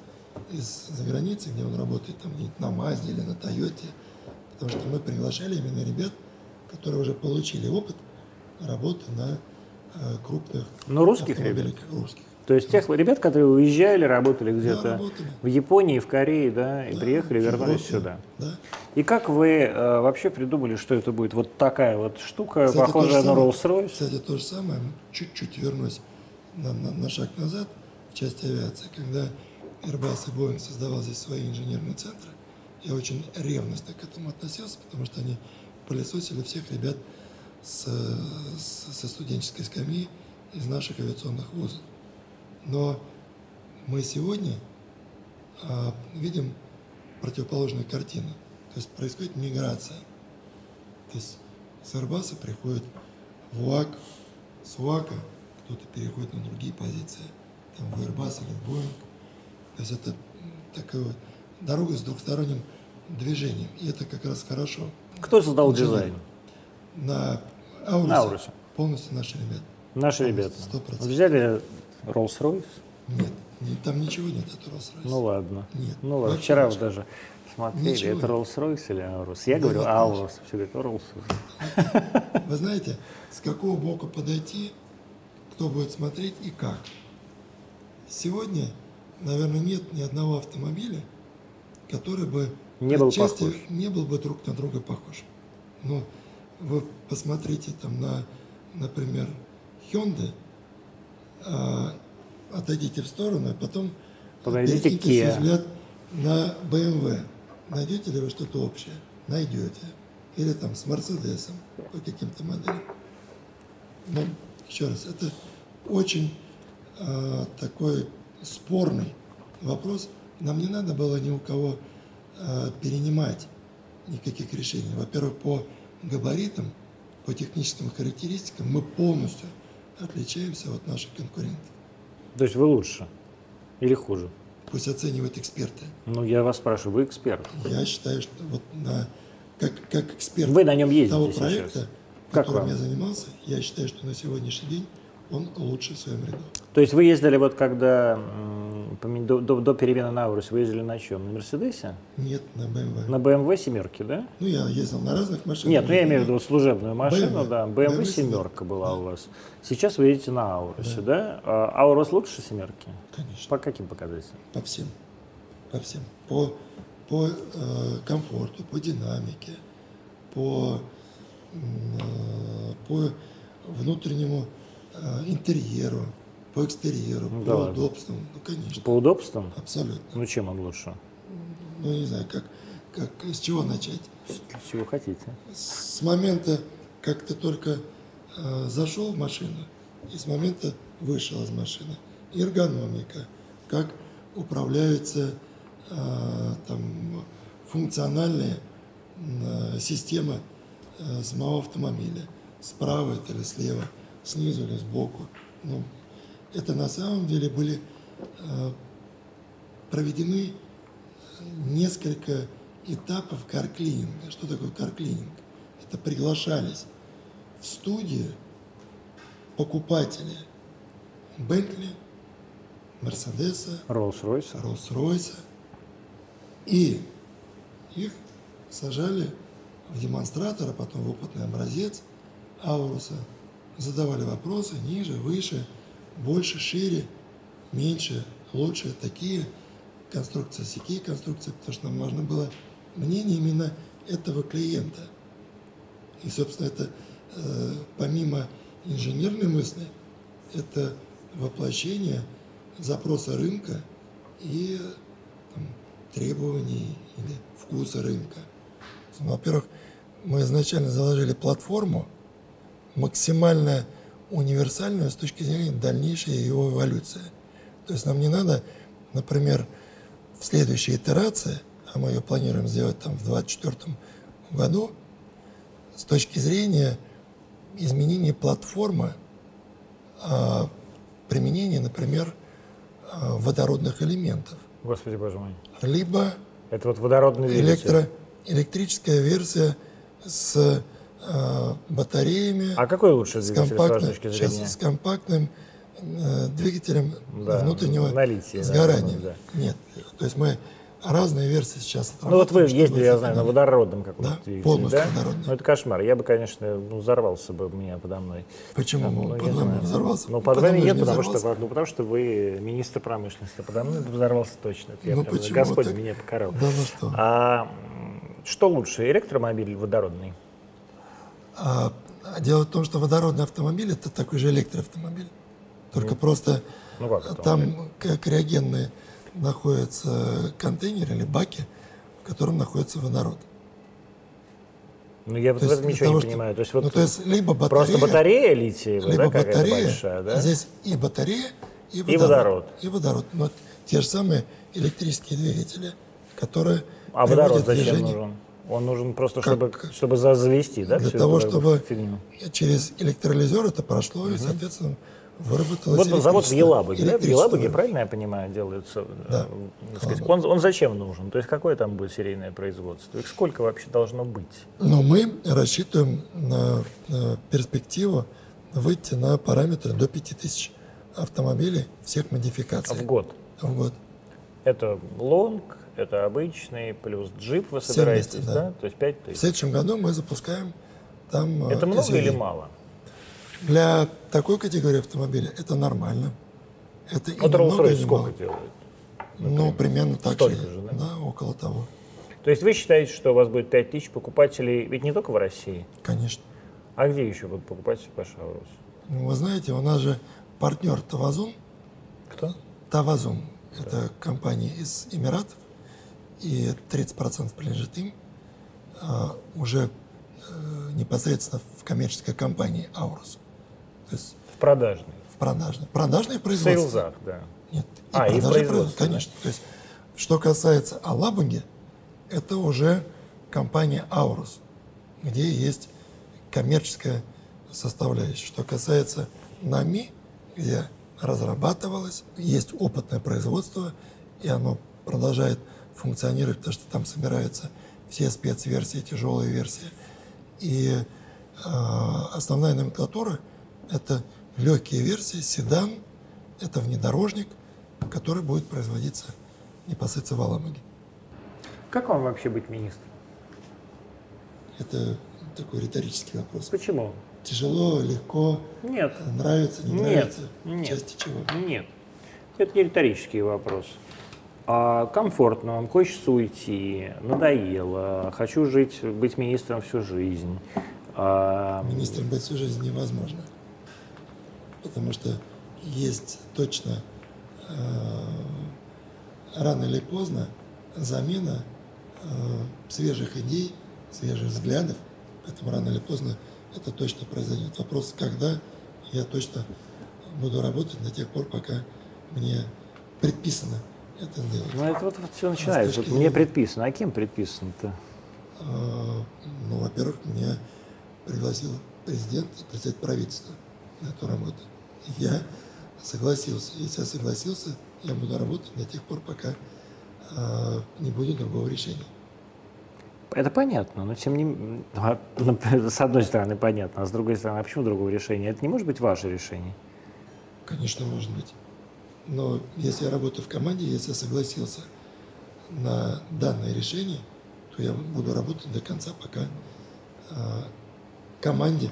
из-за границы, где он работает, там на Мазде или на Тойоте, потому что мы приглашали именно ребят, которые уже получили опыт работы на э, крупных Ну, русских автомобилях, ребят? русских. То есть тех ребят, которые уезжали, работали где-то в Японии, в Корее, да, и Да, приехали, вернулись сюда. Да. И как вы э, вообще придумали, что это будет вот такая вот штука, Кстати, похожая на Rolls-Royce? Кстати, то же самое, чуть-чуть вернусь на, на- на шаг назад в части авиации. Когда Airbus и Boeing создавал здесь свои инженерные центры, я очень ревностно к этому относился, потому что они пылесосили всех ребят с, с- со студенческой скамьи из наших авиационных вузов. Но мы сегодня а, видим противоположную картину. То есть происходит миграция. То есть с Airbus приходит в УАК, с УАКа кто-то переходит на другие позиции, там в Airbus или в Boeing. То есть это такая вот дорога с двухсторонним движением. И это как раз хорошо. Кто создал дизайн? На Аурусе, Аурусе. полностью наши ребята. Наши ребята. Сто процентов. Взяли Rolls-Royce? Нет, ни- там ничего нет от Rolls-Royce. Ну ладно. Нет, Ну ладно, вчера ничего. даже смотрели, Ничего это нет. Rolls-Royce или Аурус? Я Да говорю нет, Аурус, все говорят Rolls-Royce. Вы знаете, с какого бока подойти, кто будет смотреть и как. Сегодня, наверное, нет ни одного автомобиля, который бы Не был отчасти похож. не был бы друг на друга похож. Но вы посмотрите там на, например, Hyundai, отойдите в сторону, а потом Подойдите Kia. взгляд на BMW. Найдете ли вы что-то общее? Найдете. Или там с Мерседесом по каким-то моделям. Но, еще раз, это очень э, такой спорный вопрос. Нам не надо было ни у кого э, перенимать никаких решений. Во-первых, по габаритам, по техническим характеристикам мы полностью отличаемся от наших конкурентов. То есть вы лучше или хуже? Пусть оценивают эксперты. Ну, я вас спрашиваю, вы эксперт. Я считаю, что вот на, как, как эксперт Вы на нем ездите того сейчас. проекта, Как которым вам? я занимался, я считаю, что на сегодняшний день он лучший в своем ряду. То есть вы ездили вот когда до, до- до перемены на Аурусе, вы ездили на чем? На Мерседесе? Нет, на BMW. На BMW семерки, да? Ну, я ездил на разных машинах. Нет, ну я имею в виду служебную машину, BMW. да. BMW BMW семерка была у вас. Сейчас вы едете на Аурусе, да? А Аурус лучше семерки? Конечно, По каким показателям? по всем. По всем. По, по э, комфорту, по динамике, по, э, по внутреннему интерьеру, по экстерьеру, Ну по да ладно. удобствам. Ну, конечно, По удобствам? абсолютно. Ну чем он лучше? Ну, не знаю, как, как, с чего начать. С чего хотите? с момента, как ты только э, зашел в машину, и с момента вышел из машины. Эргономика, как управляются э, там, функциональные э, системы э, самого автомобиля. Справа это или слева, снизу или сбоку. Ну, это на самом деле были э, проведены несколько этапов карклининга. Что такое карклининг? Это приглашались в студию покупатели Бентли, Мерседеса, Rolls-Royce? Роллс-Ройса. И их сажали в демонстратор, а потом в опытный образец Ауруса. Задавали вопросы ниже, выше, больше, шире, меньше, лучше, такие конструкции, сякие конструкции, потому что нам важно было мнение именно этого клиента. И, собственно, это э, помимо инженерной мысли, это воплощение запроса рынка и там, требований или вкуса рынка. Ну, Во-первых, мы изначально заложили платформу максимально универсальную с точки зрения дальнейшей его эволюции. То есть нам не надо, например, в следующей итерации, а мы ее планируем сделать там в 2024 году, с точки зрения изменения платформы, а, применения, например, а, водородных элементов. Господи, боже мой. либо Это вот водородный электро, электрическая версия с э, батареями, А какой лучше с, двигатель, с вашей компактным, точки сейчас, зрения? с компактным э, двигателем Да, внутреннего на литии, да, сгорания. да. Нет. То есть мы разные версии сейчас Ну вот вы ездили, я знаю, на водородном каком-то Да, двигателе, полностью да? водородный. Ну это кошмар. Я бы, конечно, ну, взорвался бы меня подо мной. Почему Ну, он я под вами знаю. взорвался? Ну, под Подо мной нет, потому что, ну, потому что вы министр промышленности. а Подо мной взорвался точно. Это я Ну, прям- почему Господь так? меня покарал. Да ну что. А что лучше, электромобиль или водородный? А, дело в том, что водородный автомобиль это такой же электроавтомобиль. Только просто Ну, как это? там как криогенные находятся контейнеры или баки, в котором находится водород. Ну, я вот То в есть этом ничего того, не что- понимаю. То есть вот ну, то есть либо батарея, просто батарея литиевая, либо да, батарея, большая, да? здесь и батарея, и водород. водород. И водород. Но те же самые электрические двигатели, которые А водород в зачем движение нужен? Он нужен просто, Как- чтобы, чтобы за- завести, да? для того, чтобы фигню? через электролизер это прошло, и, соответственно, выработалось Вот завод в. Елабуге, да? В Елабуге, правильно я понимаю, делается? Да. э, сказать, он, он зачем нужен? То есть какое там будет серийное производство? Их сколько вообще должно быть? Но мы рассчитываем на, на перспективу выйти на параметры до 5000 автомобилей всех модификаций В год. в год. Это лонг, это обычный, плюс джип вы Все собираетесь, вместе, да? да. То есть 5 В тысяч. следующем году мы запускаем там э, Это много SUV. или мало? Для такой категории автомобиля это нормально. Это и Вот Rolls-Royce сколько мало. делает? Ну, примерно так Столько же. же, да? да, около того. То есть вы считаете, что у вас будет 5 тысяч покупателей, ведь не только в России, Конечно. а где еще будут покупатели по Шаурус? Ну, Вы знаете, у нас же партнер Тавазун. Кто? Тавазун – это компания из Эмиратов, и 30% принадлежит им. а, уже э, непосредственно в коммерческой компании Аурус. То есть В продажный. в продажной. Продажной В производство. сейлзах, да. Нет, А, и в продажи производстве, производства, конечно. То есть, что касается Алабуги, это уже компания Аурус, где есть коммерческая составляющая. Что касается НАМИ, где разрабатывалось, есть опытное производство, и оно продолжает функционировать, потому что там собираются все спецверсии, тяжелые версии. И э, основная номенклатура – это легкие версии, седан, это внедорожник, который будет производиться непосредственно в Аламаге. Как вам вообще быть министром? Это такой риторический вопрос. Почему? Тяжело, легко, Нет. нравится, не Нет, нравится, нет. части чего. Нет. Это не риторический вопрос. А комфортно, вам хочется уйти, надоело, хочу жить, быть министром всю жизнь. А, Министром быть всю жизнь невозможно. Потому что есть точно э, рано или поздно замена э, свежих идей, свежих взглядов. Поэтому рано или поздно это точно произойдет. Вопрос, когда я точно буду работать до тех пор, пока мне предписано это сделать. ну это вот, все начинается. точки Вот мне предписано. А кем предписано-то? А, Ну, во-первых, меня пригласил президент и представитель правительства на эту работу. Я согласился. Если я согласился, я буду работать до тех пор, пока а, не будет другого решения. Это понятно, но тем не м- а, ну, С одной стороны понятно, а с другой стороны, а почему другого решения? Это не может быть ваше решение. Конечно, может быть. Но если я работаю в команде, если я согласился на данное решение, то я буду работать до конца, пока а, команде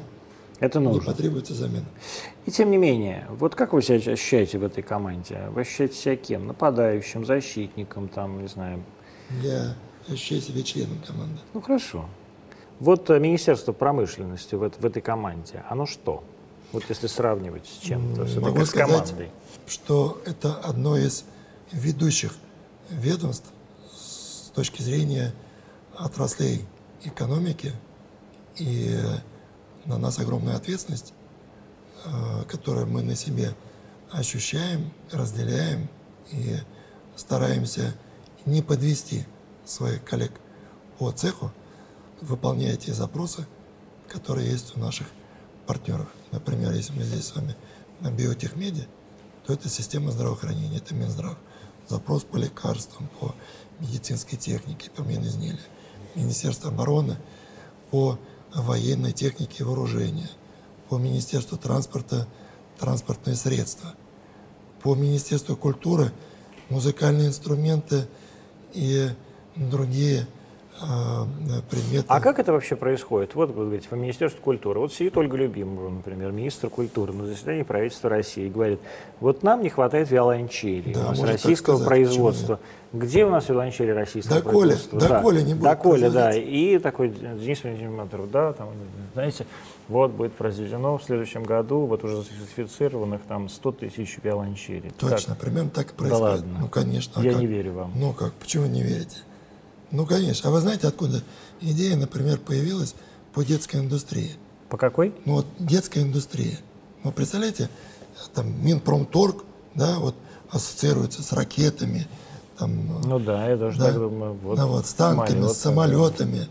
Это не нужно. потребуется замена. И тем не менее, вот как вы себя ощущаете в этой команде? Вы ощущаете себя кем? Нападающим, защитником, там, не знаю. Я ощущаю себя членом команды. Ну хорошо. Вот э, Министерство промышленности в, в этой команде, оно что? Вот если сравнивать с чем-то, все-таки могу с сказать, командой. что это одно из ведущих ведомств с точки зрения отраслей экономики, и на нас огромная ответственность, э, которую мы на себе ощущаем, разделяем и стараемся не подвести своих коллег по цеху, выполняя те запросы, которые есть у наших партнеров. Например, если мы здесь с вами на биотехмеде, то это система здравоохранения, это Минздрав. запрос по лекарствам, по медицинской технике, по Минизделию. Министерство обороны по военной технике и вооружения, по Министерству транспорта транспортные средства, по Министерству культуры музыкальные инструменты и другие предметы. А как это вообще происходит? Вот вы говорите, по Министерству культуры. Вот сидит Ольга Любимова, например, министр культуры на заседании правительства России и говорит, вот нам не хватает виолончели Да, у нас российского сказать, производства. Где у нас виолончели российского Доколе, производства? доколе не будет Доколе, да. И такой Денис Владимирович да, там, знаете, вот будет произведено в следующем году, вот уже сертифицированных там 100 тысяч виолончелей. Точно, Как? примерно так и Да происходит. ладно. Ну, конечно. а Я как? не верю вам. Ну как, почему не верите? Ну, конечно. А вы знаете, откуда идея, например, появилась по детской индустрии? По какой? Ну вот детская индустрия. Ну, представляете, там Минпромторг, да, вот ассоциируется с ракетами, там, Ну да, я тоже да, так думаю. Вот, да, вот, с танками, самолет, с самолетами.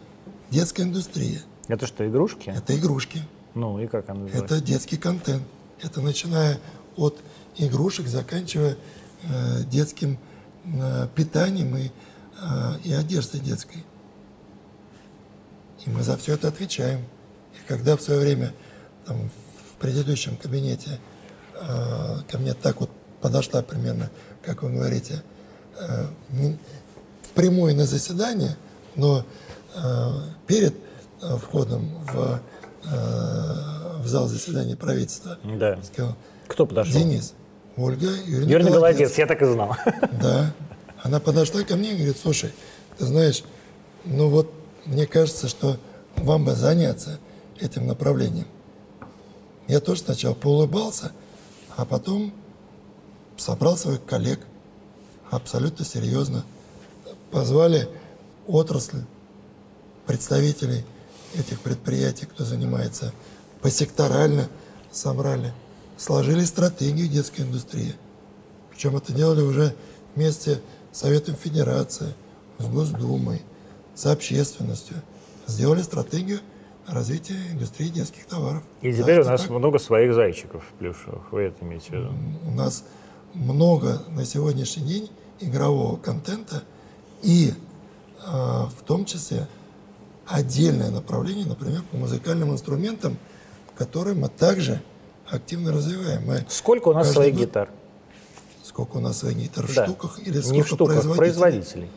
Детская индустрия. Это что, игрушки? Это игрушки. Ну и как она называется? Это детский контент. Это начиная от игрушек, заканчивая э, детским э, питанием и, и одеждой детской. И мы за все это отвечаем. И когда в свое время там, в предыдущем кабинете э, ко мне так вот подошла примерно, как вы говорите, э, впрямую на заседание, но э, перед э, входом в, э, в зал заседания правительства Да. сказал, Кто подошел? Денис, Ольга Юрьевна Юрий Голодец». Голодец, я так и знал. Да. Она подошла ко мне и говорит, слушай, ты знаешь, ну вот мне кажется, что вам бы заняться этим направлением. Я тоже сначала поулыбался, а потом собрал своих коллег абсолютно серьезно. Позвали отрасль, представителей этих предприятий, кто занимается посекторально, собрали, сложили стратегию детской индустрии. Причем это делали уже вместе с Советом Федерации, с Госдумой, с общественностью. Сделали стратегию развития индустрии детских товаров. И теперь у это нас так. много своих зайчиков плюшевых. Вы это имеете в виду? У нас много на сегодняшний день игрового контента и э, в том числе отдельное направление, например, по музыкальным инструментам, которые мы также активно развиваем. Мы Сколько у нас своих год- гитар? Сколько у нас гитар в Да. штуках или Не сколько в штуках, производителей? производителей.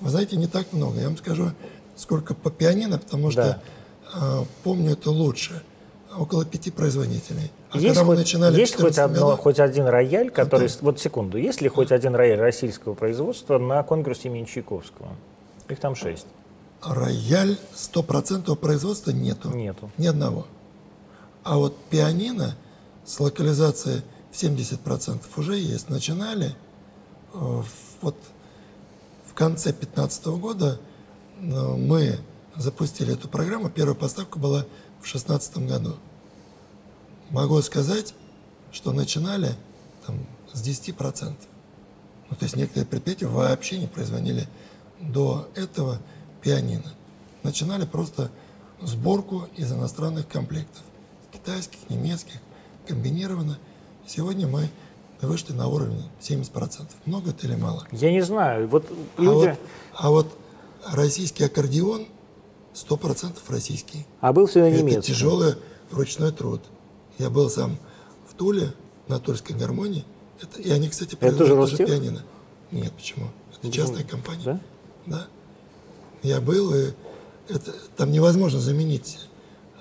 Вы знаете, не так много. Я вам скажу, сколько по пианино, потому что э, помню это лучше. Около пяти производителей. А есть когда мы хоть, начинали есть хоть, 14 одно, году, хоть один рояль, который... Вот секунду. Есть ли хоть один рояль российского производства на конкурсе имени Чайковского? Их там шесть. рояль стопроцентного производства нету. Нету. Ни одного. А вот пианино с локализацией 70% уже есть. Начинали э, вот в конце 2015 года э, мы запустили эту программу. Первая поставка была в 2016 году. Могу сказать, что начинали там, с 10%. Ну, то есть некоторые предприятия вообще не производили до этого пианино. Начинали просто сборку из иностранных комплектов. Китайских, немецких, комбинированно. Сегодня мы вышли на уровень 70%. Много это или мало? Я не знаю. Вот А люди... вот, а вот российский аккордеон 100% российский. А был всегда Это немецкий. тяжелый ручной труд. Я был сам в Туле на Тульской гармонии. Это, и они, кстати, тоже производят Ростех? пианино. Нет, почему? Это частная компания. Да? Да. Я был, и это, там невозможно заменить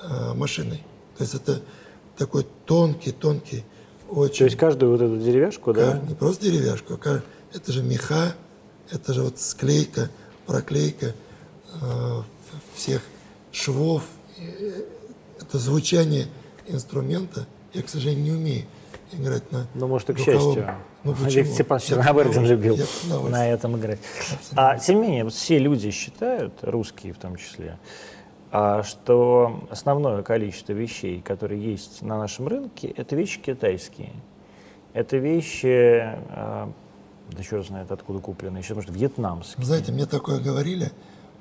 э, машиной. То есть это такой тонкий, тонкий, очень... То есть каждую вот эту деревяшку, да? Не просто деревяшку, а это же меха, это же вот склейка, проклейка э, всех швов. И Это звучание инструмента. Я, к сожалению, не умею играть на Ну, может, и к счастью. Ну, Виктор почему? Степанович Я Чернобырдин любил на этом играть. Абсолютно. А тем не менее, все люди считают, русские в том числе, а, что основное количество вещей, которые есть на нашем рынке, это вещи китайские. Это вещи, а, да черт знает откуда купленные, еще, может, вьетнамские. Вы знаете, мне такое говорили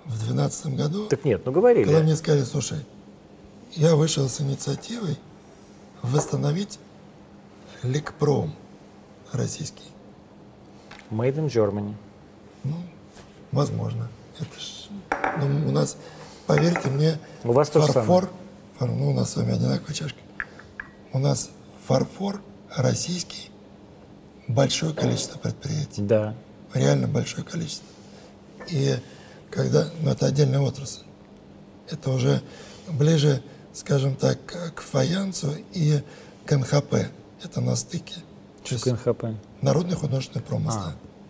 в 2012 году. Так нет, ну говорили. Когда мне сказали, слушай, я вышел с инициативой восстановить Лекпром российский. Made in Germany. Ну, возможно. Это ж, ну, у нас, поверьте мне, У вас фарфор, фар- ну, у нас с вами одинаковая чашка. У нас фарфор российский, большое количество предприятий. Да. реально большое количество. И когда, ну это отдельная отрасль, это уже ближе, скажем так, к фаянсу и к НХП. Это на стыке. То есть КНХП. народный художественный промысл.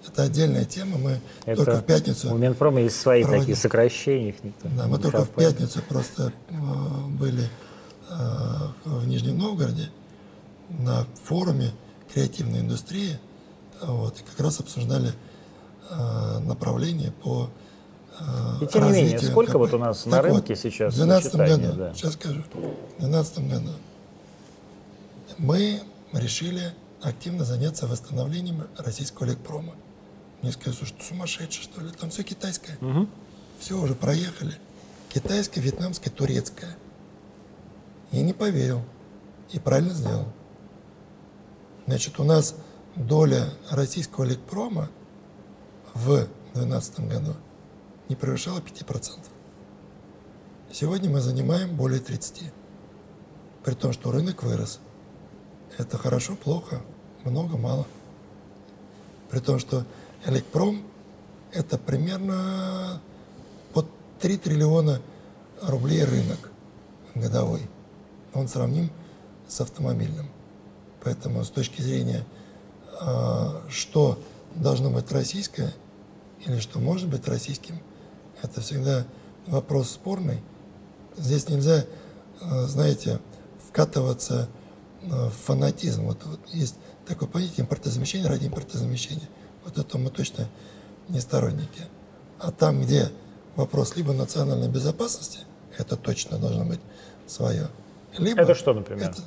Это отдельная тема. Мы. Это только в пятницу, У Минпрома есть свои проводим. такие сокращения. Их никто да, мы только в пятницу просто э, были э, в Нижнем Новгороде на форуме креативной индустрии, вот, и как раз обсуждали э, направление по И тем не менее, сколько НКП. вот у нас на Так рынке вот, сейчас В 2012 сочетания, году, да. сейчас скажу, в 2012 году мы решили активно заняться восстановлением российского элекпрома. Мне сказали, ты сумасшедший, что ли? Там все китайское. Все, уже проехали. Китайское, вьетнамское, турецкое. Я не поверил. И правильно сделал. Значит, у нас доля российского элекпрома в 2012 году не превышала 5%. Сегодня мы занимаем более 30%. При том, что рынок вырос. Это хорошо, плохо, много, мало. При том, что Элекпром – это примерно под 3 триллиона рублей рынок годовой. Он сравним с автомобильным. Поэтому с точки зрения, а, что должно быть российское или что может быть российским, это всегда вопрос спорный. Здесь нельзя, а, знаете, вкатываться а, в фанатизм. Вот, вот есть такое понятие импортозамещения ради импортозамещения. Вот это мы точно не сторонники. А там, где вопрос либо национальной безопасности, это точно должно быть свое. Либо Это что, например? Это,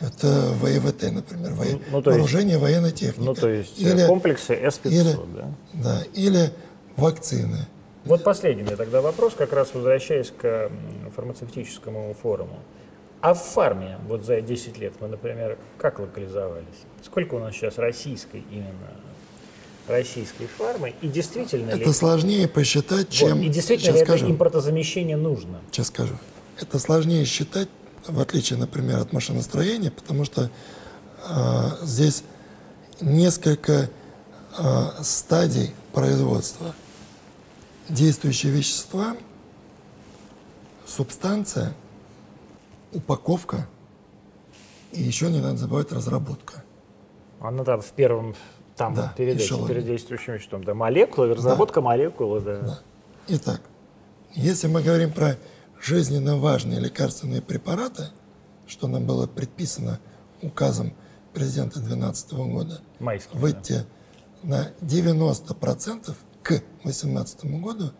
это ВВТ, например, во- ну, то есть- вооружение военной техники. Ну, то есть э, или, комплексы S-500, или- да? да, или вакцины. Вот последний меня тогда вопрос, как раз возвращаясь к фармацевтическому форуму. А в фарме, вот за 10 лет мы, например, как локализовались? Сколько у нас сейчас российской именно российской фармы? И действительно ли, Это сложнее посчитать, вот, чем... и действительно сейчас ли это скажу. импортозамещение нужно? Сейчас скажу. Это сложнее считать, в отличие, например, от машиностроения, потому что а, здесь несколько а, стадий производства. Действующие вещества, субстанция, упаковка и еще не надо забывать разработка. Она там в первом, там Да, перед, этим, перед действующим веществом, да, молекулы, разработка молекулы, да. Итак, если мы говорим про жизненно важные лекарственные препараты, что нам было предписано указом президента 2012 года, Майским, да. выйти на 90% к 2018 году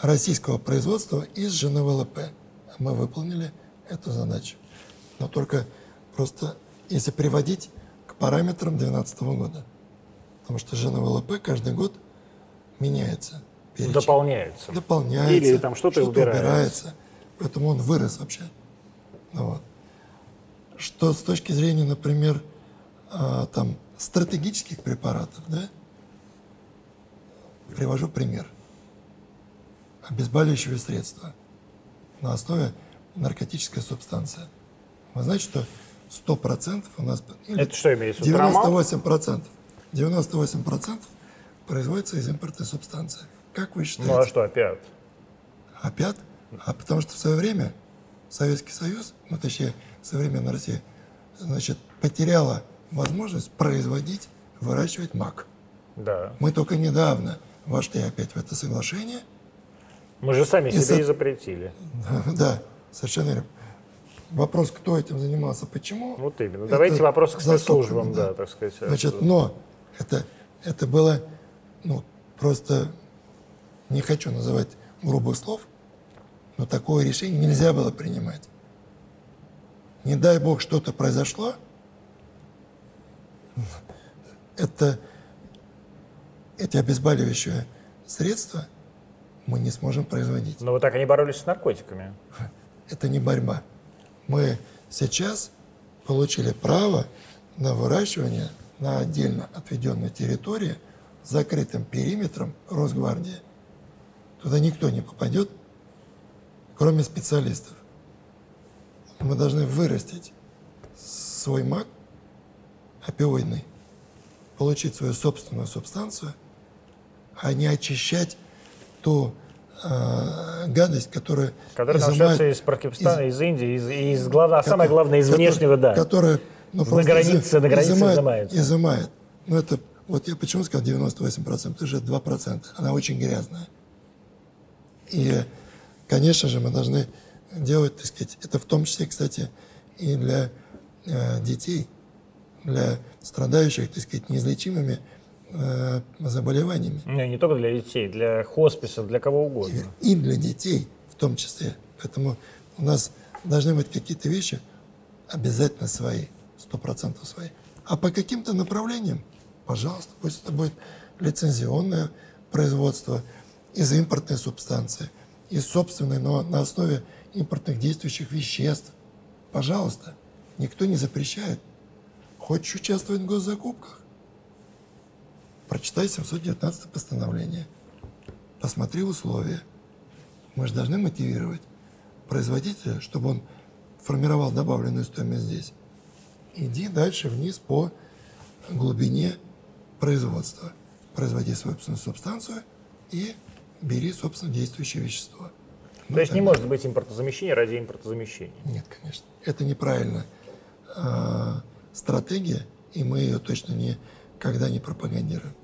российского производства из ЖНВЛП. Мы выполнили эту задачу. Но только просто если приводить к параметрам 2012 года. Потому что ЖНВЛП каждый год меняется. перечень. Дополняются. Дополняется. Или там что-то убирается. убирается. Поэтому он вырос вообще. Ну вот. Что с точки зрения, например, а, там, стратегических препаратов, да, привожу пример. Обезболивающее средство на основе наркотической субстанции. Вы знаете, что 100% у нас... или Это что имеется в виду? Трамал? 98%. 98% производится из импортной субстанции. Как вы считаете? Ну а что опять? Опять? А потому что в свое время Советский Союз, ну точнее современная Россия, значит, потеряла возможность производить, выращивать мак. Да. Мы только недавно вошли опять в это соглашение. Мы же сами И себе за- и запретили. Да, совершенно верно. Вопрос, кто этим занимался, почему. Вот именно. это Давайте вопросы к за спецслужбам, скобками, да, так сказать. Значит, но это, это было, ну, просто не хочу называть грубых слов, но такое решение нельзя было принимать. Не дай бог что-то произошло, это, эти обезболивающие средства мы не сможем производить. Но вы так и не боролись с наркотиками. Это не борьба. Мы сейчас получили право на выращивание на отдельно отведенной территории закрытым периметром Росгвардии. Туда никто не попадет, кроме специалистов. Мы должны вырастить свой маг опиоидный, получить свою собственную субстанцию, а не очищать ту э, гадость, которая Который изымает- из Пакистана, из- из, Индии, из, из глава- а самое главное, из который- внешнего, да. Которая, ну, На границе- на границе изымает, изымается. изымает. Ну, это, вот я почему сказал 98%, это же 2%. Она очень грязная. И, конечно же, мы должны делать, так сказать, это в том числе, кстати, и для э, детей, для страдающих, так сказать, неизлечимыми э, заболеваниями. Не, не только для детей, для хосписов, для кого угодно. И для детей в том числе. Поэтому у нас должны быть какие-то вещи обязательно свои, сто процентов свои. А по каким-то направлениям, пожалуйста, пусть это будет лицензионное производство из импортной субстанции, из собственной, но на основе импортных действующих веществ. Пожалуйста, никто не запрещает. Хочешь участвовать в госзакупках? Прочитай 719 постановление. Посмотри условия. Мы же должны мотивировать производителя, чтобы он формировал добавленную стоимость здесь. Иди дальше вниз по глубине производства. Производи собственную субстанцию и бери, собственно, действующее вещество. Ну, То есть не может быть импортозамещения ради импортозамещения. Нет, конечно. Это неправильная э, стратегия, и мы ее точно никогда не пропагандируем.